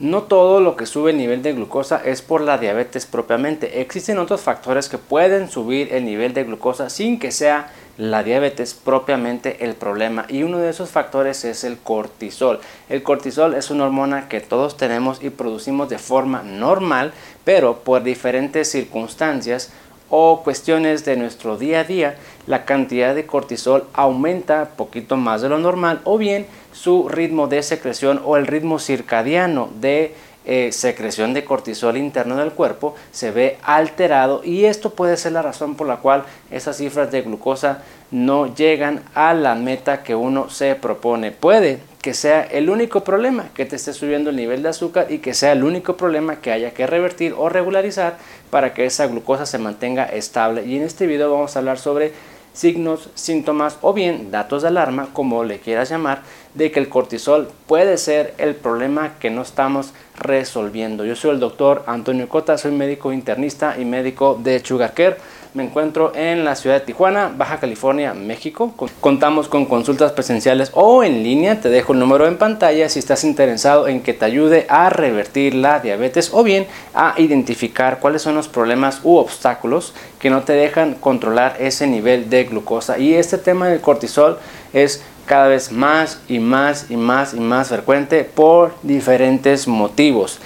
No todo lo que sube el nivel de glucosa es por la diabetes propiamente. Existen otros factores que pueden subir el nivel de glucosa sin que sea la diabetes propiamente el problema y uno de esos factores es el cortisol. El cortisol es una hormona que todos tenemos y producimos de forma normal, pero por diferentes circunstancias o cuestiones de nuestro día a día, la cantidad de cortisol aumenta poquito más de lo normal o bien su ritmo de secreción o el ritmo circadiano de eh, secreción de cortisol interno del cuerpo se ve alterado y esto puede ser la razón por la cual esas cifras de glucosa no llegan a la meta que uno se propone. Puede que sea el único problema que te esté subiendo el nivel de azúcar y que sea el único problema que haya que revertir o regularizar para que esa glucosa se mantenga estable. Y en este video vamos a hablar sobre signos, síntomas o bien datos de alarma, como le quieras llamar, de que el cortisol puede ser el problema que no estamos resolviendo. Yo soy el doctor Antonio Cota, soy médico internista y médico de Sugar Care. Me encuentro en la ciudad de Tijuana, Baja California, México. Contamos con consultas presenciales o en línea. Te dejo el número en pantalla si estás interesado en que te ayude a revertir la diabetes o bien a identificar cuáles son los problemas u obstáculos que no te dejan controlar ese nivel de glucosa. Y este tema del cortisol es cada vez más y más y más y más frecuente por diferentes motivos.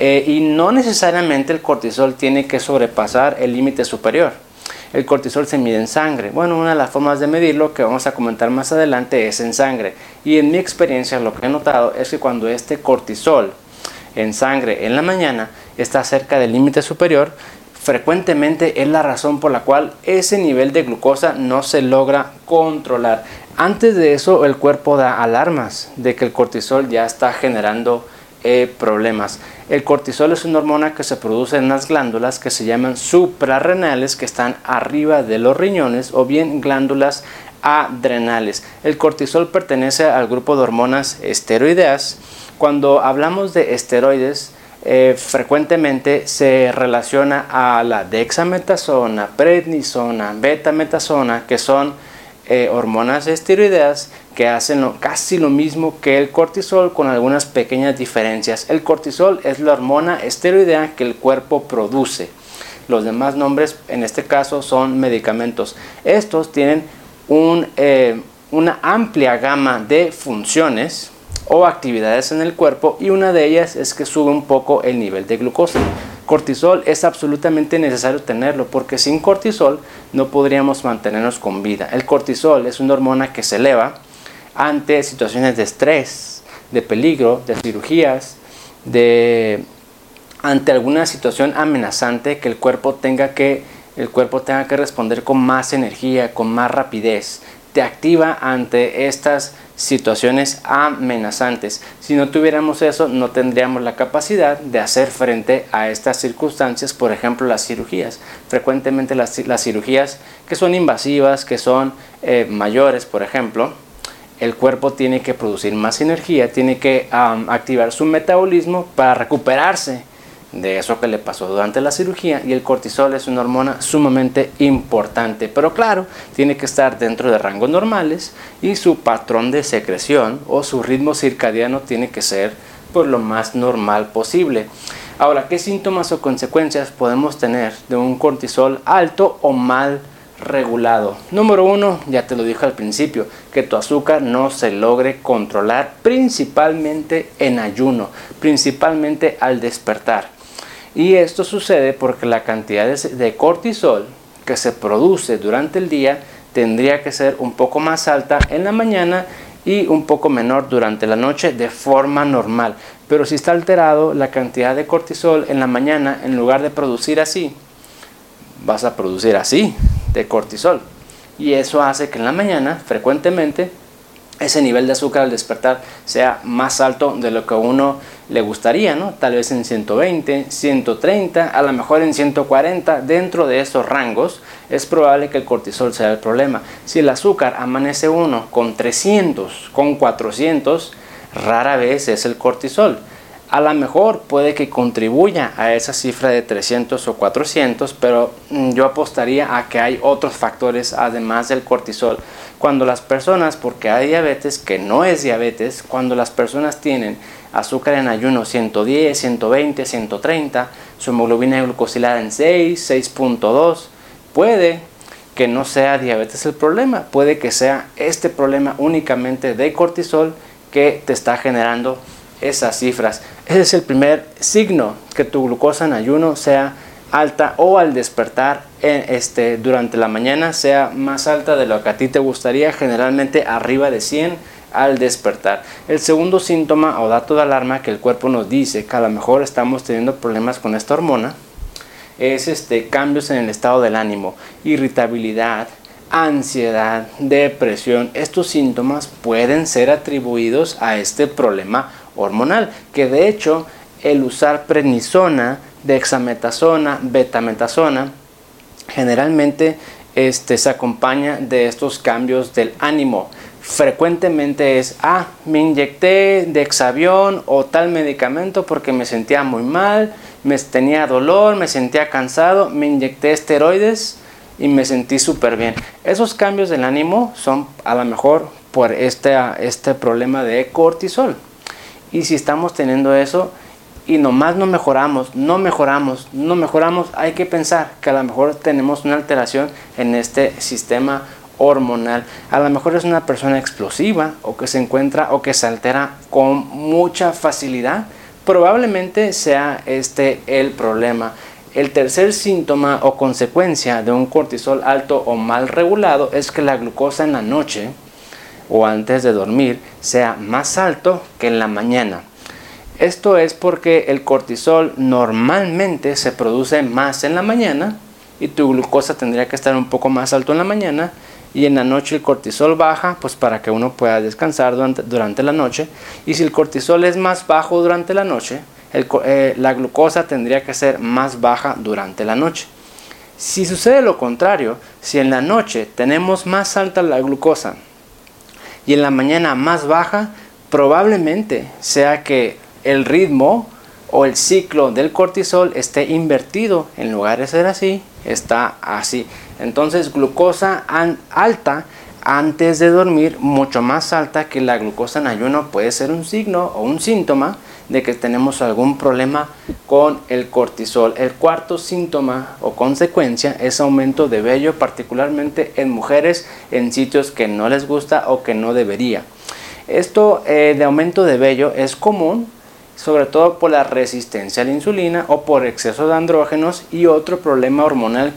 Eh, y no necesariamente el cortisol tiene que sobrepasar el límite superior. El cortisol se mide en sangre. Bueno, una de las formas de medirlo que vamos a comentar más adelante es en sangre. Y en mi experiencia lo que he notado es que cuando este cortisol en sangre en la mañana está cerca del límite superior, frecuentemente es la razón por la cual ese nivel de glucosa no se logra controlar. Antes de eso, el cuerpo da alarmas de que el cortisol ya está generando eh, problemas. El cortisol es una hormona que se produce en las glándulas que se llaman suprarrenales, que están arriba de los riñones, o bien glándulas adrenales. El cortisol pertenece al grupo de hormonas esteroideas. Cuando hablamos de esteroides, eh, frecuentemente se relaciona a la dexametasona, prednisona, betametasona, que son eh, hormonas esteroideas que hacen casi lo mismo que el cortisol con algunas pequeñas diferencias. El cortisol es la hormona esteroidea que el cuerpo produce. Los demás nombres en este caso son medicamentos. Estos tienen eh, una amplia gama de funciones o actividades en el cuerpo y una de ellas es que sube un poco el nivel de glucosa. Cortisol es absolutamente necesario tenerlo porque sin cortisol no podríamos mantenernos con vida. El cortisol es una hormona que se eleva ante situaciones de estrés, de peligro, de cirugías, ante alguna situación amenazante que el cuerpo tenga que el cuerpo tenga que responder con más energía, con más rapidez. Te activa ante estas situaciones amenazantes. Si no tuviéramos eso, no tendríamos la capacidad de hacer frente a estas circunstancias, por ejemplo, las cirugías. Frecuentemente las, cirugías que son invasivas, que son eh, mayores, por ejemplo, el cuerpo tiene que producir más energía, tiene que activar su metabolismo para recuperarse de eso que le pasó durante la cirugía y el cortisol es una hormona sumamente importante, pero claro, tiene que estar dentro de rangos normales y su patrón de secreción o su ritmo circadiano tiene que ser por lo más normal posible. Ahora, ¿qué síntomas o consecuencias podemos tener de un cortisol alto o mal regulado? Número uno, ya te lo dije al principio, que tu azúcar no se logre controlar principalmente en ayuno, principalmente al despertar. Y esto sucede porque la cantidad de cortisol que se produce durante el día tendría que ser un poco más alta en la mañana y un poco menor durante la noche de forma normal. Pero si está alterado la cantidad de cortisol en la mañana, en lugar de producir así, vas a producir así de cortisol. Y eso hace que en la mañana frecuentemente ese nivel de azúcar al despertar sea más alto de lo que a uno le gustaría, ¿no? Tal vez en 120, 130, a lo mejor en 140, dentro de esos rangos es probable que el cortisol sea el problema. Si el azúcar amanece uno con 300, con 400, rara vez es el cortisol. A lo mejor puede que contribuya a esa cifra de 300 o 400, pero mm, yo apostaría a que hay otros factores además del cortisol. Cuando las personas, porque hay diabetes que no es diabetes, cuando las personas tienen azúcar en ayuno 110, 120, 130, su hemoglobina glucosilada en 6, 6.2, puede que no sea diabetes el problema, puede que sea este problema únicamente de cortisol que te está generando esas cifras. Ese es el primer signo, que tu glucosa en ayuno sea alta o al despertar en este, durante la mañana sea más alta de lo que a ti te gustaría, generalmente arriba de 100 al despertar. El segundo síntoma o dato de alarma que el cuerpo nos dice que a lo mejor estamos teniendo problemas con esta hormona es este, cambios en el estado del ánimo, irritabilidad, ansiedad, depresión. Estos síntomas pueden ser atribuidos a este problema hormonal, que de hecho el usar prednisona, dexametasona, betametasona, generalmente este, se acompaña de estos cambios del ánimo. Frecuentemente es, ah, me inyecté dexavión o tal medicamento porque me sentía muy mal, me tenía dolor, me sentía cansado, me inyecté esteroides y me sentí súper bien. Esos cambios del ánimo son a lo mejor por este, este problema de cortisol. Y si estamos teniendo eso y nomás no mejoramos, no mejoramos, no mejoramos, hay que pensar que a lo mejor tenemos una alteración en este sistema hormonal. A lo mejor es una persona explosiva o que se encuentra o que se altera con mucha facilidad probablemente sea este el problema. El tercer síntoma o consecuencia de un cortisol alto o mal regulado es que la glucosa en la noche o antes de dormir sea más alto que en la mañana. Esto es porque el cortisol normalmente se produce más en la mañana y tu glucosa tendría que estar un poco más alto en la mañana y en la noche el cortisol baja, pues para que uno pueda descansar durante, la noche. Y si el cortisol es más bajo durante la noche, eh, la glucosa tendría que ser más baja durante la noche. Si sucede lo contrario, si en la noche tenemos más alta la glucosa y en la mañana más baja, probablemente sea que el ritmo o el ciclo del cortisol esté invertido. En lugar de ser así, está así. Entonces glucosa alta antes de dormir, mucho más alta que la glucosa en ayuno, puede ser un signo o un síntoma de que tenemos algún problema con el cortisol. El cuarto síntoma o consecuencia es aumento de vello, particularmente en mujeres en sitios que no les gusta o que no debería. Esto eh, de aumento de vello es común, sobre todo por la resistencia a la insulina o por exceso de andrógenos y otro problema hormonal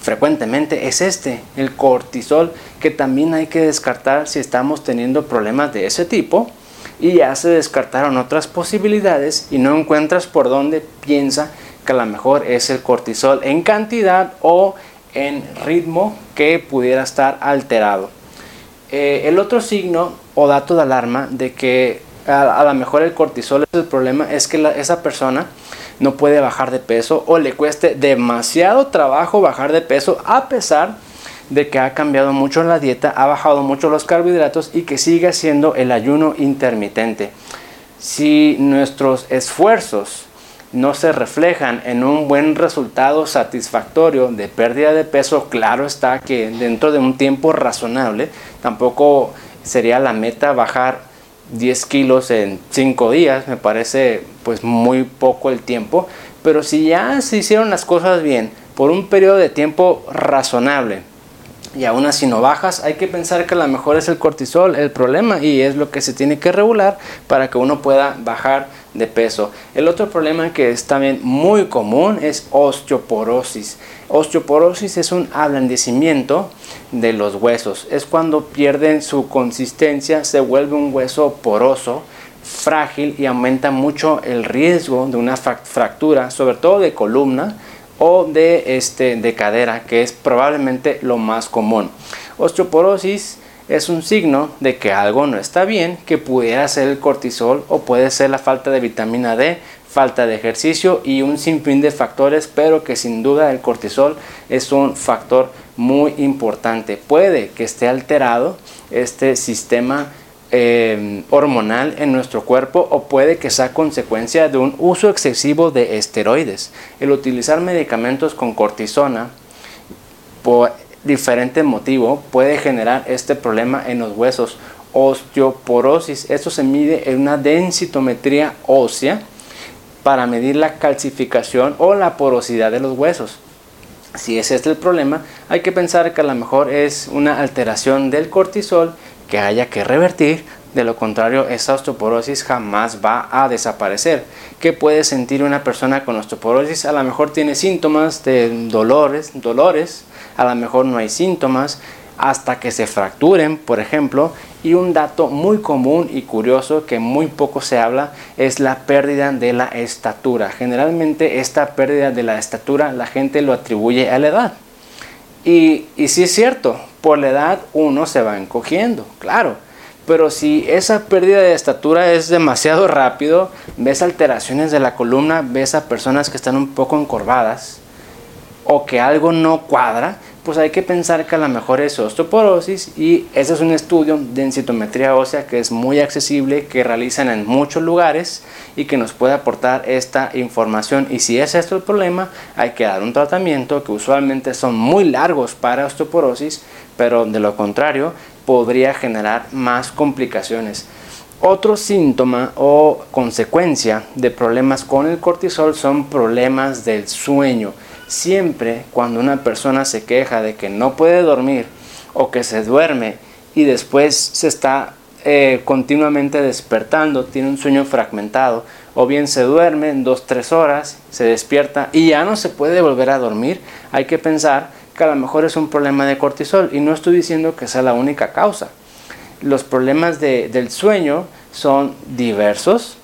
frecuentemente es este, el cortisol, que también hay que descartar si estamos teniendo problemas de ese tipo y ya se descartaron otras posibilidades y no encuentras por dónde piensa que a lo mejor es el cortisol en cantidad o en ritmo que pudiera estar alterado. Eh, el otro signo o dato de alarma de que a, lo mejor el cortisol es el problema es que esa persona no puede bajar de peso o le cueste demasiado trabajo bajar de peso a pesar de que ha cambiado mucho la dieta, ha bajado mucho los carbohidratos y que sigue haciendo el ayuno intermitente. Si nuestros esfuerzos no se reflejan en un buen resultado satisfactorio de pérdida de peso, claro está que dentro de un tiempo razonable, tampoco sería la meta bajar 10 kilos en 5 días, me parece pues muy poco el tiempo, pero si ya se hicieron las cosas bien por un periodo de tiempo razonable y aún así no bajas, hay que pensar que a lo mejor es el cortisol el problema y es lo que se tiene que regular para que uno pueda bajar de peso. El otro problema que es también muy común es osteoporosis. Osteoporosis es un ablandecimiento de los huesos. Es cuando pierden su consistencia, se vuelve un hueso poroso, frágil y aumenta mucho el riesgo de una fractura, sobre todo de columna o de, este, de cadera, que es probablemente lo más común. Osteoporosis es un signo de que algo no está bien, que pudiera ser el cortisol o puede ser la falta de vitamina D, falta de ejercicio y un sinfín de factores, pero que sin duda el cortisol es un factor muy importante. Puede que esté alterado este sistema eh, hormonal en nuestro cuerpo o puede que sea consecuencia de un uso excesivo de esteroides. El utilizar medicamentos con cortisona por diferente motivo puede generar este problema en los huesos osteoporosis. Esto se mide en una densitometría ósea para medir la calcificación o la porosidad de los huesos. Si es este el problema, hay que pensar que a lo mejor es una alteración del cortisol que haya que revertir. De lo contrario, esa osteoporosis jamás va a desaparecer. ¿Qué puede sentir una persona con osteoporosis? A lo mejor tiene síntomas de dolores, dolores, a lo mejor no hay síntomas, hasta que se fracturen, por ejemplo. Y un dato muy común y curioso que muy poco se habla es la pérdida de la estatura. Generalmente esta pérdida de la estatura la gente lo atribuye a la edad. Y, y sí es cierto, por la edad uno se va encogiendo, claro. Pero si esa pérdida de estatura es demasiado rápido, ves alteraciones de la columna, ves a personas que están un poco encorvadas o que algo no cuadra, pues hay que pensar que a lo mejor es osteoporosis y ese es un estudio de densitometría ósea que es muy accesible, que realizan en muchos lugares y que nos puede aportar esta información. Y si es esto el problema, hay que dar un tratamiento que usualmente son muy largos para osteoporosis, pero de lo contrario podría generar más complicaciones. Otro síntoma o consecuencia de problemas con el cortisol son problemas del sueño Siempre cuando una persona se queja de que no puede dormir o que se duerme y después se está eh, continuamente despertando, tiene un sueño fragmentado, o bien se duerme en 2-3 horas, se despierta y ya no se puede volver a dormir, hay que pensar que a lo mejor es un problema de cortisol y no estoy diciendo que sea la única causa. Los problemas del sueño son diversos,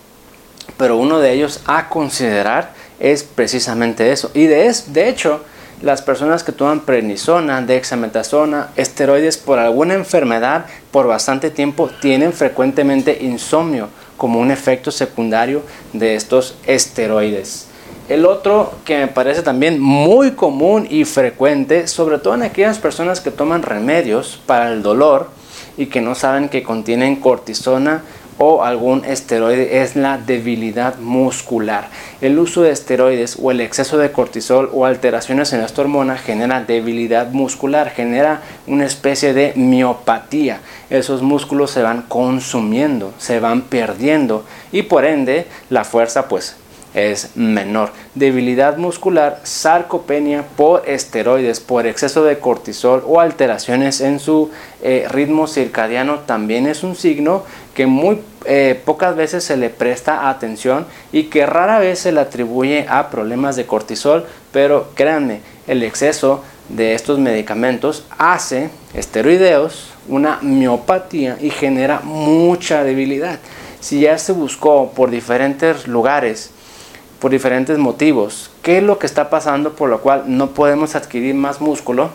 pero uno de ellos a considerar es precisamente eso. Y de, es, de hecho, las personas que toman prednisona, dexametasona, esteroides por alguna enfermedad por bastante tiempo tienen frecuentemente insomnio como un efecto secundario de estos esteroides. El otro que me parece también muy común y frecuente, sobre todo en aquellas personas que toman remedios para el dolor y que no saben que contienen cortisona o algún esteroide es la debilidad muscular. El uso de esteroides o el exceso de cortisol o alteraciones en esta hormona genera debilidad muscular, genera una especie de miopatía. Esos músculos se van consumiendo, se van perdiendo y por ende la fuerza pues es menor. Debilidad muscular, sarcopenia por esteroides, por exceso de cortisol o alteraciones en su eh, ritmo circadiano también es un signo que muy eh, pocas veces se le presta atención y que rara vez se le atribuye a problemas de cortisol, pero créanme, el exceso de estos medicamentos hace esteroideos una miopatía y genera mucha debilidad. Si ya se buscó por diferentes lugares por diferentes motivos. ¿Qué es lo que está pasando por lo cual no podemos adquirir más músculo?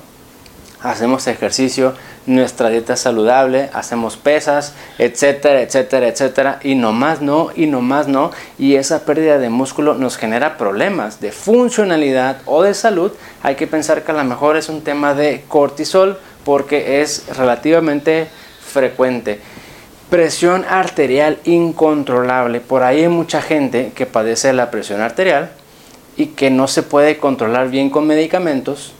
Hacemos ejercicio, nuestra dieta es saludable, hacemos pesas, etcétera, etcétera, etcétera, y no más no, y no más no, y esa pérdida de músculo nos genera problemas de funcionalidad o de salud. Hay que pensar que a lo mejor es un tema de cortisol porque es relativamente frecuente. Presión arterial incontrolable. Por ahí hay mucha gente que padece la presión arterial y que no se puede controlar bien con medicamentos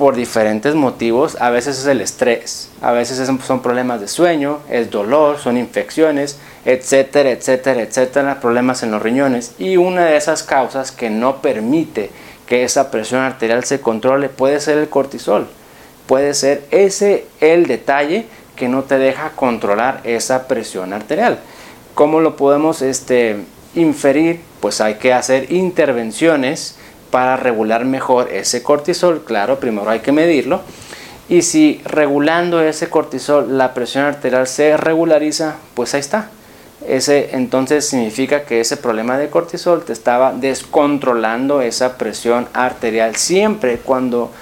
por diferentes motivos. A veces es el estrés, a veces son problemas de sueño, es dolor, son infecciones, etcétera, etcétera, etcétera, problemas en los riñones. Y una de esas causas que no permite que esa presión arterial se controle puede ser el cortisol. Puede ser ese el detalle que no te deja controlar esa presión arterial. ¿Cómo lo podemos este, inferir? Pues hay que hacer intervenciones para regular mejor ese cortisol. Claro, primero hay que medirlo. Y si regulando ese cortisol la presión arterial se regulariza, pues ahí está. Ese entonces significa que ese problema de cortisol te estaba descontrolando esa presión arterial. Siempre cuando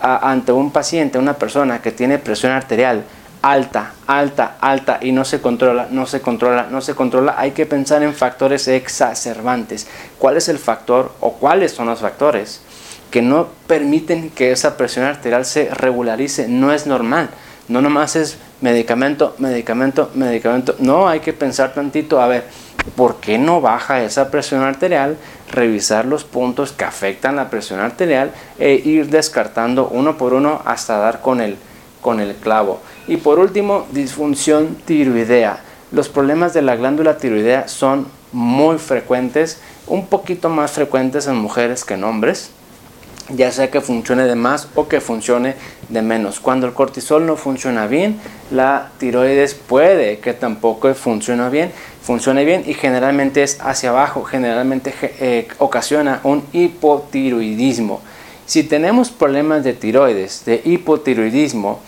ante un paciente, una persona que tiene presión arterial alta, alta, alta y no se controla, no se controla, no se controla, hay que pensar en factores exacerbantes. ¿Cuál es el factor o cuáles son los factores que no permiten que esa presión arterial se regularice? No es normal. No nomás es medicamento, medicamento, medicamento. No, hay que pensar tantito, a ver, ¿por qué no baja esa presión arterial? Revisar los puntos que afectan la presión arterial e ir descartando uno por uno hasta dar con el, con el clavo. Y por último, disfunción tiroidea. Los problemas de la glándula tiroidea son muy frecuentes, un poquito más frecuentes en mujeres que en hombres, ya sea que funcione de más o que funcione de menos. Cuando el cortisol no funciona bien, la tiroides puede que tampoco funcione bien, funcione bien y generalmente es hacia abajo, generalmente eh, ocasiona un hipotiroidismo. Si tenemos problemas de tiroides, de hipotiroidismo,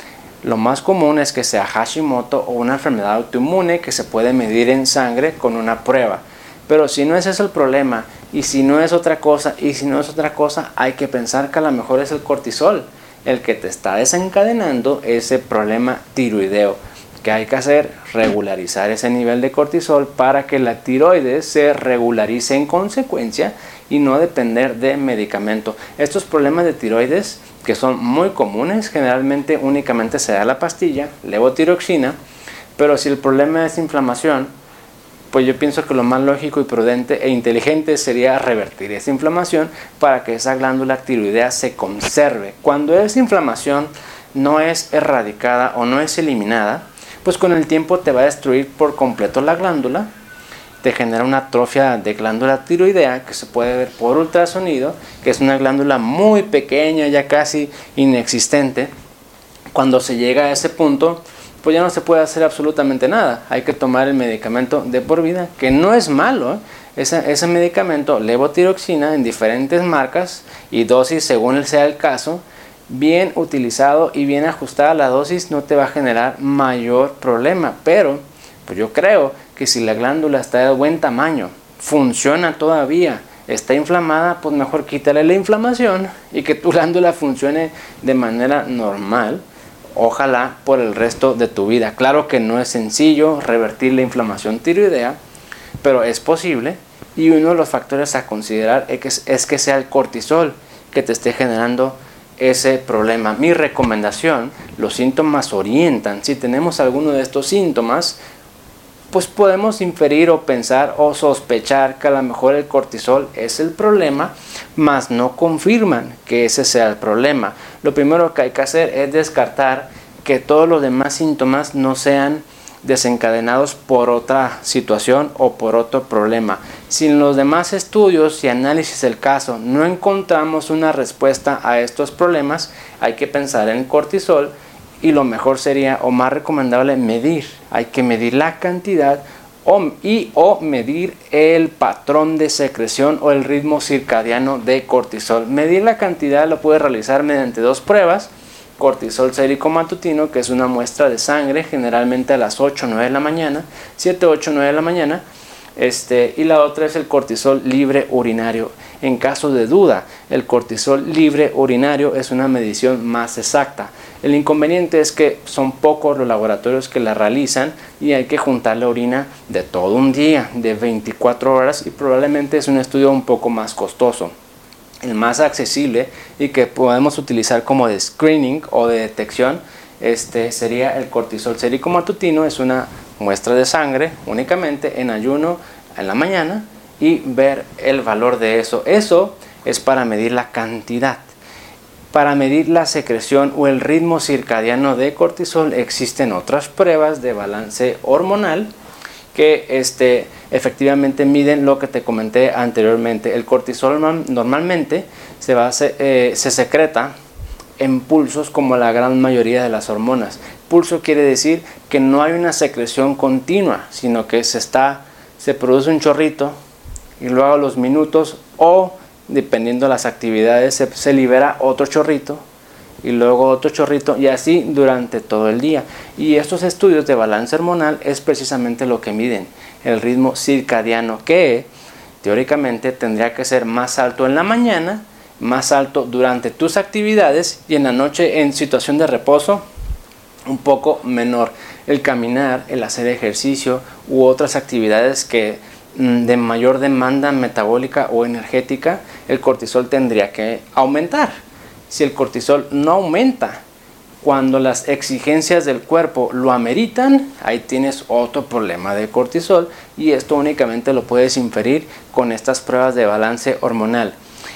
lo más común es que sea Hashimoto o una enfermedad autoinmune que se puede medir en sangre con una prueba. Pero si no es ese el problema y si no es otra cosa y si no es otra cosa, hay que pensar que a lo mejor es el cortisol el que te está desencadenando ese problema tiroideo. que hay que hacer? Regularizar ese nivel de cortisol para que la tiroides se regularice en consecuencia y no depender de medicamento. Estos problemas de tiroides que son muy comunes, generalmente únicamente se da la pastilla, levotiroxina, pero si el problema es inflamación, pues yo pienso que lo más lógico y prudente e inteligente sería revertir esa inflamación para que esa glándula tiroidea se conserve. Cuando esa inflamación no es erradicada o no es eliminada, pues con el tiempo te va a destruir por completo la glándula te genera una atrofia de glándula tiroidea que se puede ver por ultrasonido, que es una glándula muy pequeña, ya casi inexistente. Cuando se llega a ese punto, pues ya no se puede hacer absolutamente nada. Hay que tomar el medicamento de por vida, que no es malo. ¿eh? Ese, ese, medicamento, levotiroxina, en diferentes marcas y dosis según sea el caso, bien utilizado y bien ajustada la dosis no te va a generar mayor problema. Pero, pues yo creo que si la glándula está de buen tamaño, funciona todavía, está inflamada, pues mejor quítale la inflamación y que tu glándula funcione de manera normal, ojalá por el resto de tu vida. Claro que no es sencillo revertir la inflamación tiroidea, pero es posible y uno de los factores a considerar es que, es que sea el cortisol que te esté generando ese problema. Mi recomendación, los síntomas orientan. Si tenemos alguno de estos síntomas, pues podemos inferir o pensar o sospechar que a lo mejor el cortisol es el problema, mas no confirman que ese sea el problema. Lo primero que hay que hacer es descartar que todos los demás síntomas no sean desencadenados por otra situación o por otro problema. Si en los demás estudios y análisis del caso no encontramos una respuesta a estos problemas, hay que pensar en cortisol y lo mejor sería o más recomendable medir. Hay que medir la cantidad o, y o medir el patrón de secreción o el ritmo circadiano de cortisol. Medir la cantidad lo puede realizar mediante dos pruebas. Cortisol sérico matutino, que es una muestra de sangre, generalmente a las 8 o 9 de la mañana, 7, 8 9 de la mañana. Este, y la otra es el cortisol libre urinario. En caso de duda, el cortisol libre urinario es una medición más exacta. El inconveniente es que son pocos los laboratorios que la realizan y hay que juntar la orina de todo un día, de 24 horas y probablemente es un estudio un poco más costoso. El más accesible y que podemos utilizar como de screening o de detección este sería el cortisol sérico matutino, es una muestra de sangre únicamente en ayuno en la mañana y ver el valor de eso. Eso es para medir la cantidad. Para medir la secreción o el ritmo circadiano de cortisol existen otras pruebas de balance hormonal que este, efectivamente miden lo que te comenté anteriormente. El cortisol normalmente se, va, eh, se secreta en pulsos como la gran mayoría de las hormonas. Pulso quiere decir que no hay una secreción continua, sino que se, está, se produce un chorrito y luego los minutos o dependiendo de las actividades, se, libera otro chorrito y luego otro chorrito y así durante todo el día. Y estos estudios de balance hormonal es precisamente lo que miden, el ritmo circadiano, que teóricamente tendría que ser más alto en la mañana, más alto durante tus actividades y en la noche en situación de reposo un poco menor. El caminar, el hacer ejercicio u otras actividades que de mayor demanda metabólica o energética, el cortisol tendría que aumentar. Si el cortisol no aumenta cuando las exigencias del cuerpo lo ameritan, ahí tienes otro problema de cortisol y esto únicamente lo puedes inferir con estas pruebas de balance hormonal.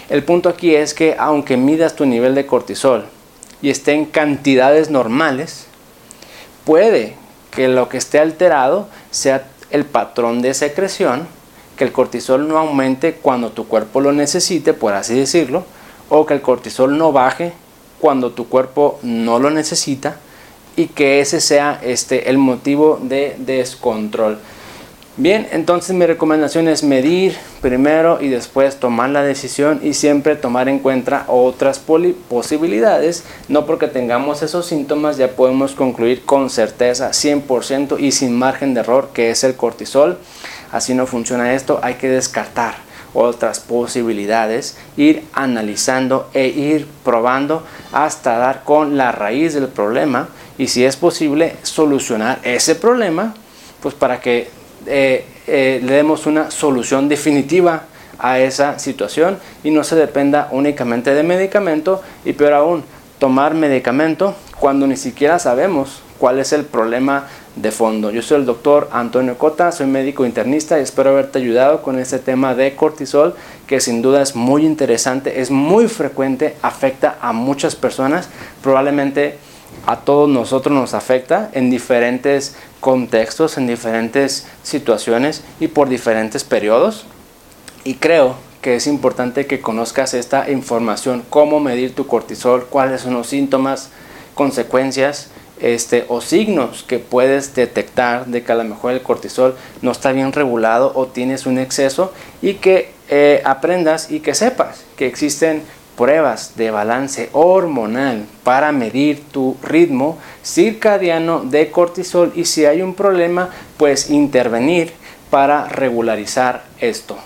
El punto aquí es que aunque midas tu nivel de cortisol y esté en cantidades normales, puede que lo que esté alterado sea el patrón de secreción, que el cortisol no aumente cuando tu cuerpo lo necesite, por así decirlo, o que el cortisol no baje cuando tu cuerpo no lo necesita y que ese sea este, el motivo de descontrol. Bien, entonces mi recomendación es medir primero y después tomar la decisión y siempre tomar en cuenta otras posibilidades. No porque tengamos esos síntomas ya podemos concluir con certeza 100% y sin margen de error que es el cortisol. Así no funciona esto, hay que descartar otras posibilidades, ir analizando e ir probando hasta dar con la raíz del problema y si es posible solucionar ese problema, pues para que eh, eh, le demos una solución definitiva a esa situación y no se dependa únicamente de medicamento y peor aún, tomar medicamento cuando ni siquiera sabemos cuál es el problema de fondo. Yo soy el doctor Antonio Cota, soy médico internista y espero haberte ayudado con este tema de cortisol que sin duda es muy interesante, es muy frecuente, afecta a muchas personas, probablemente a todos nosotros nos afecta en diferentes contextos, en diferentes situaciones y por diferentes periodos. Y creo que es importante que conozcas esta información, cómo medir tu cortisol, cuáles son los síntomas, consecuencias este, o signos que puedes detectar de que a lo mejor el cortisol no está bien regulado o tienes un exceso y que eh, aprendas y que sepas que existen pruebas de balance hormonal para medir tu ritmo circadiano de cortisol y si hay un problema, pues intervenir para regularizar esto.